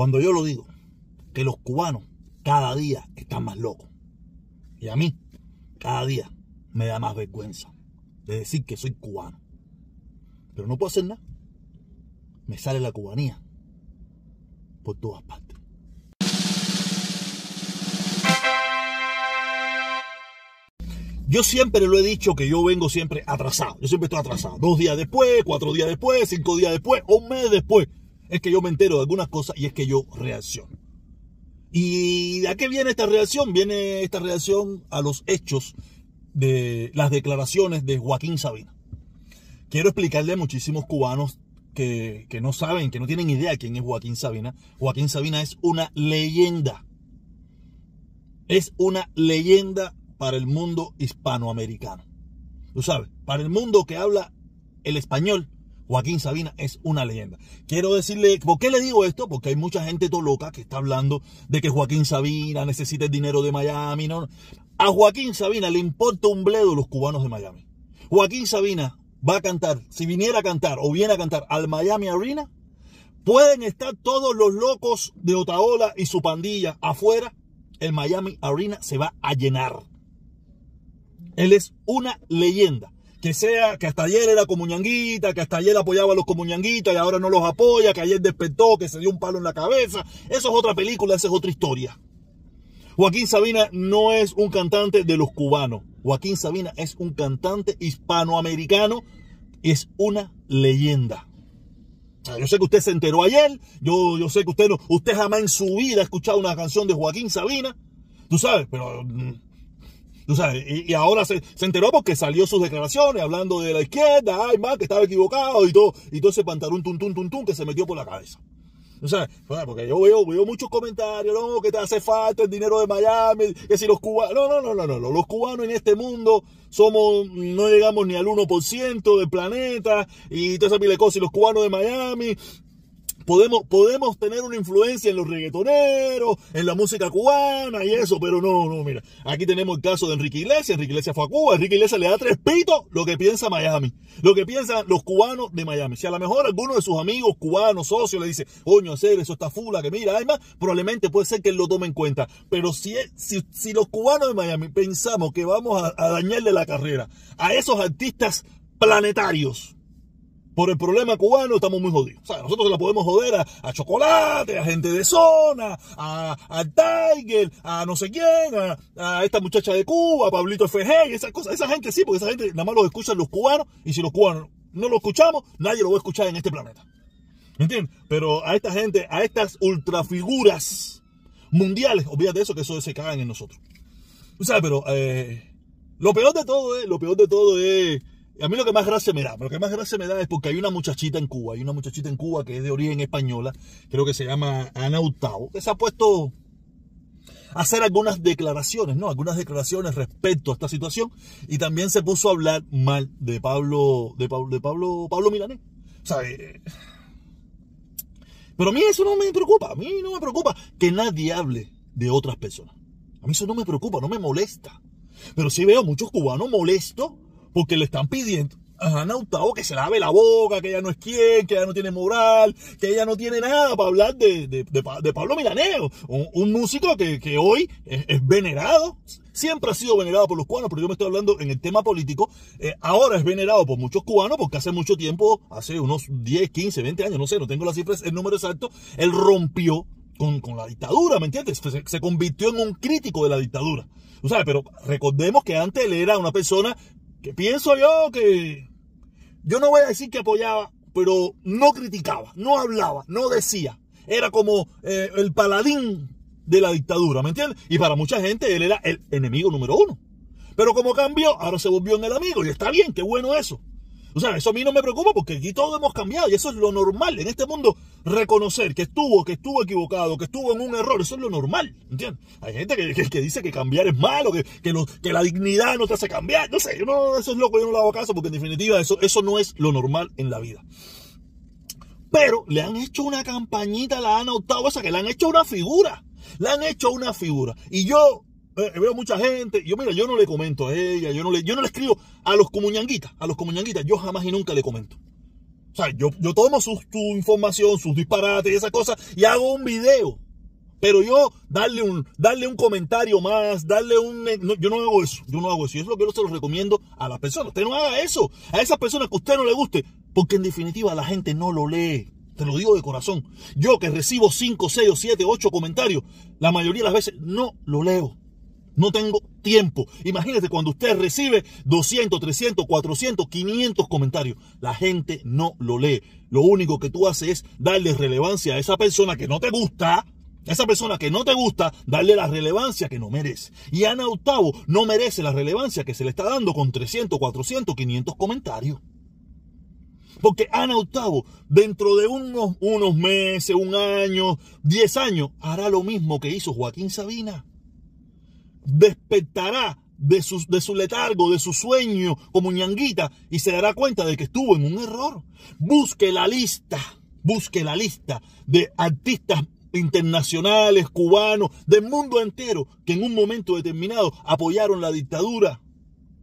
cuando yo lo digo, que los cubanos cada día están más locos. Y a mí, cada día me da más vergüenza de decir que soy cubano. Pero no puedo hacer nada. Me sale la cubanía por todas partes. Yo siempre lo he dicho que yo vengo siempre atrasado. Yo siempre estoy atrasado. Dos días después, cuatro días después, cinco días después, un mes después. Es que yo me entero de algunas cosas y es que yo reacciono. ¿Y a qué viene esta reacción? Viene esta reacción a los hechos de las declaraciones de Joaquín Sabina. Quiero explicarle a muchísimos cubanos que, que no saben, que no tienen idea quién es Joaquín Sabina. Joaquín Sabina es una leyenda. Es una leyenda para el mundo hispanoamericano. Tú sabes, para el mundo que habla el español, Joaquín Sabina es una leyenda. Quiero decirle, ¿por qué le digo esto? Porque hay mucha gente todo loca que está hablando de que Joaquín Sabina necesita el dinero de Miami. A Joaquín Sabina le importa un bledo los cubanos de Miami. Joaquín Sabina va a cantar, si viniera a cantar o viene a cantar al Miami Arena, pueden estar todos los locos de Otaola y su pandilla afuera, el Miami Arena se va a llenar. Él es una leyenda. Que sea, que hasta ayer era comuñanguita, que hasta ayer apoyaba a los comuñanguitas y ahora no los apoya, que ayer despertó, que se dio un palo en la cabeza. Eso es otra película, esa es otra historia. Joaquín Sabina no es un cantante de los cubanos. Joaquín Sabina es un cantante hispanoamericano. Es una leyenda. yo sé que usted se enteró ayer. Yo, yo sé que usted no, usted jamás en su vida ha escuchado una canción de Joaquín Sabina. Tú sabes, pero mm, y, ahora se, enteró porque salió sus declaraciones hablando de la izquierda, ay, más que estaba equivocado y todo, y todo ese pantalón tum, tum, tum, tum que se metió por la cabeza. O sea, porque yo veo, veo muchos comentarios, no, que te hace falta el dinero de Miami, que si los cubanos, no, no, no, no, no, los cubanos en este mundo somos, no llegamos ni al 1% del planeta, y toda esa pile de cosas, y los cubanos de Miami, Podemos, podemos tener una influencia en los reggaetoneros, en la música cubana y eso, pero no, no, mira. Aquí tenemos el caso de Enrique Iglesias. Enrique Iglesias fue a Cuba. Enrique Iglesias le da tres pitos lo que piensa Miami. Lo que piensan los cubanos de Miami. Si a lo mejor alguno de sus amigos cubanos, socios, le dice, coño, hacer eso está fula, que mira, además, probablemente puede ser que él lo tome en cuenta. Pero si, si, si los cubanos de Miami pensamos que vamos a, a dañarle la carrera a esos artistas planetarios, por el problema cubano estamos muy jodidos. O sea, nosotros la podemos joder a, Chocolate, a gente de zona, a, Tiger, a no sé quién, a, esta muchacha de Cuba, a Pablito FG, y esas cosas. Esa gente sí, porque esa gente nada más lo escuchan los cubanos, y si los cubanos no lo escuchamos, nadie lo va a escuchar en este planeta. ¿Me entiendes? Pero a esta gente, a estas ultrafiguras mundiales, olvídate eso, que eso se cagan en nosotros. O sea, pero eh, lo peor de todo es, lo peor de todo es a mí lo que más gracia me da, lo que más gracia me da es porque hay una muchachita en Cuba, hay una muchachita en Cuba que es de origen española, creo que se llama Ana Hurtado, que se ha puesto a hacer algunas declaraciones, ¿no? Algunas declaraciones respecto a esta situación y también se puso a hablar mal de Pablo, de Pablo, de Pablo, Pablo Milanés. O eh, pero a mí eso no me preocupa, a mí no me preocupa que nadie hable de otras personas. A mí eso no me preocupa, no me molesta. Pero sí veo muchos cubanos molestos porque le están pidiendo a Ana que se lave la boca, que ella no es quien, que ella no tiene moral, que ella no tiene nada para hablar de, de, Pablo Milaneo, un, músico que, hoy es, venerado, siempre ha sido venerado por los cubanos, pero yo me estoy hablando en el tema político, eh, ahora es venerado por muchos cubanos porque hace mucho tiempo, hace unos 10, 15, 20 años, no sé, no tengo las cifras, el número exacto, él rompió con, la dictadura, ¿me entiendes? Se, se, convirtió en un crítico de la dictadura. O sea, pero recordemos que antes él era una persona que pienso yo que yo no voy a decir que apoyaba, pero no criticaba, no hablaba, no decía. Era como eh, el paladín de la dictadura, ¿me entiendes? Y para mucha gente él era el enemigo número uno. Pero como cambió, ahora se volvió en el amigo y está bien, qué bueno eso. O sea, eso a mí no me preocupa porque aquí todos hemos cambiado y eso es lo normal. En este mundo, reconocer que estuvo, que estuvo equivocado, que estuvo en un error, eso es lo normal. ¿Entiendes? Hay gente que, dice que cambiar es malo, que, que, la dignidad no te hace cambiar. No sé, no, eso es loco, yo no le hago caso porque en definitiva eso, eso no es lo normal en la vida. Pero le han hecho una campañita, la han adoptado esa, que le han hecho una figura. Le han hecho una figura. Y yo eh, veo mucha gente, yo mira, yo no le comento a ella, yo no le, yo no le escribo a los comuñanguitas, a los comuñanguitas, yo jamás y nunca le comento. O sea, yo, yo tomo su, su información, sus disparates y esas cosas y hago un video. Pero yo darle un, darle un comentario más, darle un... yo no hago eso, yo no hago eso. Y es lo que yo se lo recomiendo a las personas. Usted no haga eso. A esas personas que a usted no le guste. Porque en definitiva la gente no lo lee. Te lo digo de corazón. Yo que recibo 5, 6 o 7, 8 comentarios, la mayoría de las veces no lo leo. No tengo tiempo. Imagínese cuando usted recibe 200, 300, 400, 500 comentarios. La gente no lo lee. Lo único que tú haces es darle relevancia a esa persona que no te gusta esa persona que no te gusta, darle la relevancia que no merece. Y Ana Octavo no merece la relevancia que se le está dando con 300, 400, 500 comentarios. Porque Ana Octavo, dentro de unos, unos meses, un año, 10 años, hará lo mismo que hizo Joaquín Sabina. Despertará de su, de su letargo, de su sueño como ñanguita y se dará cuenta de que estuvo en un error. Busque la lista, busque la lista de artistas internacionales, cubanos, del mundo entero, que en un momento determinado apoyaron la dictadura,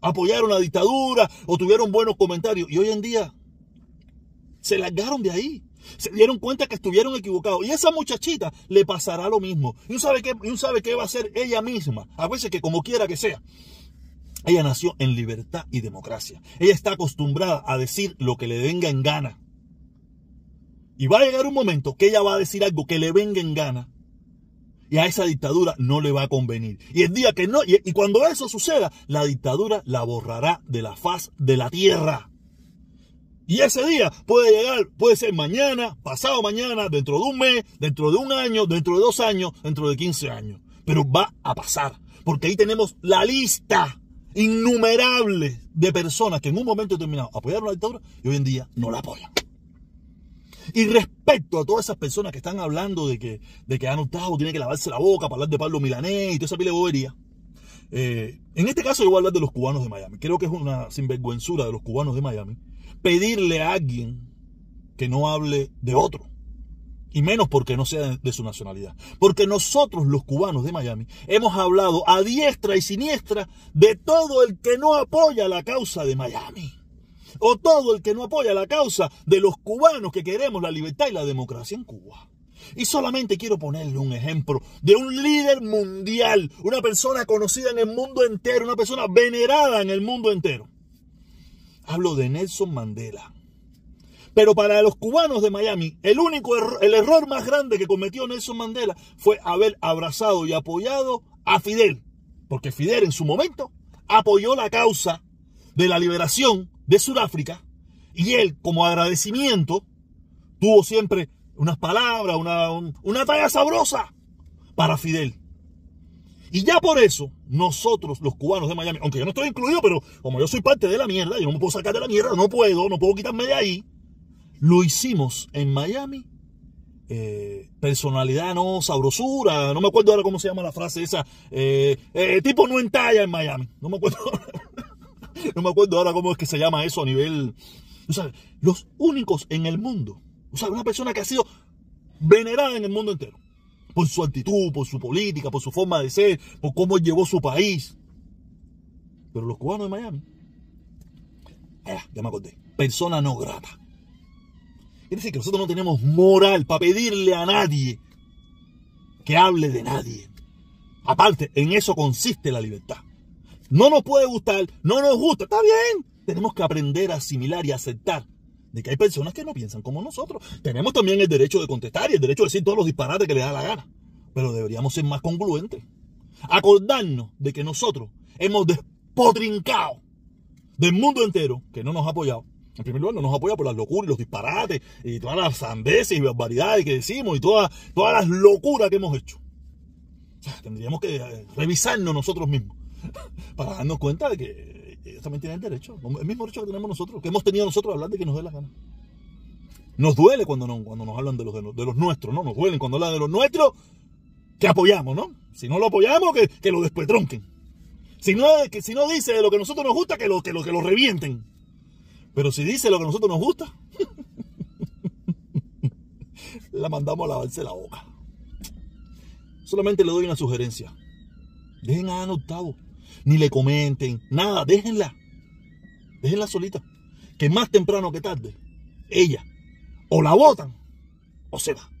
apoyaron la dictadura o tuvieron buenos comentarios y hoy en día se largaron de ahí. Se dieron cuenta que estuvieron equivocados. Y esa muchachita le pasará lo mismo. Y uno sabe qué, y sabe qué va a hacer ella misma. A veces que como quiera que sea. Ella nació en libertad y democracia. Ella está acostumbrada a decir lo que le venga en gana. Y va a llegar un momento que ella va a decir algo que le venga en gana. Y a esa dictadura no le va a convenir. Y el día que no, y, cuando eso suceda, la dictadura la borrará de la faz de la tierra. Y ese día puede llegar, puede ser mañana, pasado mañana, dentro de un mes, dentro de un año, dentro de dos años, dentro de 15 años. Pero va a pasar. Porque ahí tenemos la lista innumerable de personas que en un momento determinado apoyaron la dictadura y hoy en día no la apoyan. Y respecto a todas esas personas que están hablando de que, de que han tiene que lavarse la boca para hablar de Pablo Milanés y toda esa pile bobería, eh, en este caso yo voy a hablar de los cubanos de Miami. Creo que es una sinvergüenzura de los cubanos de Miami pedirle a alguien que no hable de otro. Y menos porque no sea de su nacionalidad. Porque nosotros los cubanos de Miami hemos hablado a diestra y siniestra de todo el que no apoya la causa de Miami o todo el que no apoya la causa de los cubanos que queremos la libertad y la democracia en Cuba. Y solamente quiero ponerle un ejemplo de un líder mundial, una persona conocida en el mundo entero, una persona venerada en el mundo entero. Hablo de Nelson Mandela. Pero para los cubanos de Miami, el único error, el error más grande que cometió Nelson Mandela fue haber abrazado y apoyado a Fidel. Porque Fidel en su momento apoyó la causa de la liberación de Sudáfrica y él, como agradecimiento, tuvo siempre unas palabras, una, una talla sabrosa para Fidel. Y ya por eso, nosotros, los cubanos de Miami, aunque yo no estoy incluido, pero como yo soy parte de la mierda, yo no me puedo sacar de la mierda, no puedo, no puedo quitarme de ahí, lo hicimos en Miami. Eh, personalidad no sabrosura, no me acuerdo ahora cómo se llama la frase esa, eh, eh, tipo no entalla en Miami, no me acuerdo. no me acuerdo ahora cómo es que se llama eso a nivel. O sea, los únicos en el mundo. O sea, una persona que ha sido venerada en el mundo entero. Por su actitud, por su política, por su forma de ser, por cómo llevó su país. Pero los cubanos de Miami. Ah, ya me acordé. Persona no grata. Quiere decir que nosotros no tenemos moral para pedirle a nadie que hable de nadie. Aparte, en eso consiste la libertad. No nos puede gustar, no nos gusta, está bien. Tenemos que aprender a asimilar y aceptar de que hay personas que no piensan como nosotros. Tenemos también el derecho de contestar y el derecho de decir todos los disparates que le da la gana. Pero deberíamos ser más congruentes. Acordarnos de que nosotros hemos despotrincado del mundo entero que no nos ha apoyado. En primer lugar, no nos apoya por las locuras y los disparates y todas las sandeces y barbaridades que decimos y todas, todas las locuras que hemos hecho. tendríamos que eh, revisarnos nosotros mismos para darnos cuenta de que también tienen el derecho, el mismo derecho que tenemos nosotros, que hemos tenido nosotros a hablar de que nos dé la gana. Nos duele cuando, no, cuando nos hablan de los, de los, nuestros, ¿no? Nos duele cuando hablan de los nuestros que apoyamos, ¿no? Si no lo apoyamos, que, que lo despetronquen. Si no, si no dice lo que a nosotros nos gusta, que lo, que, lo, que lo revienten. Pero si dice lo que a nosotros nos gusta, la mandamos a lavarse la boca. Solamente le doy una sugerencia. Dejen a Ana Octavo ni le comenten, nada, déjenla. Déjenla solita. Que más temprano que tarde, ella o la votan o se va.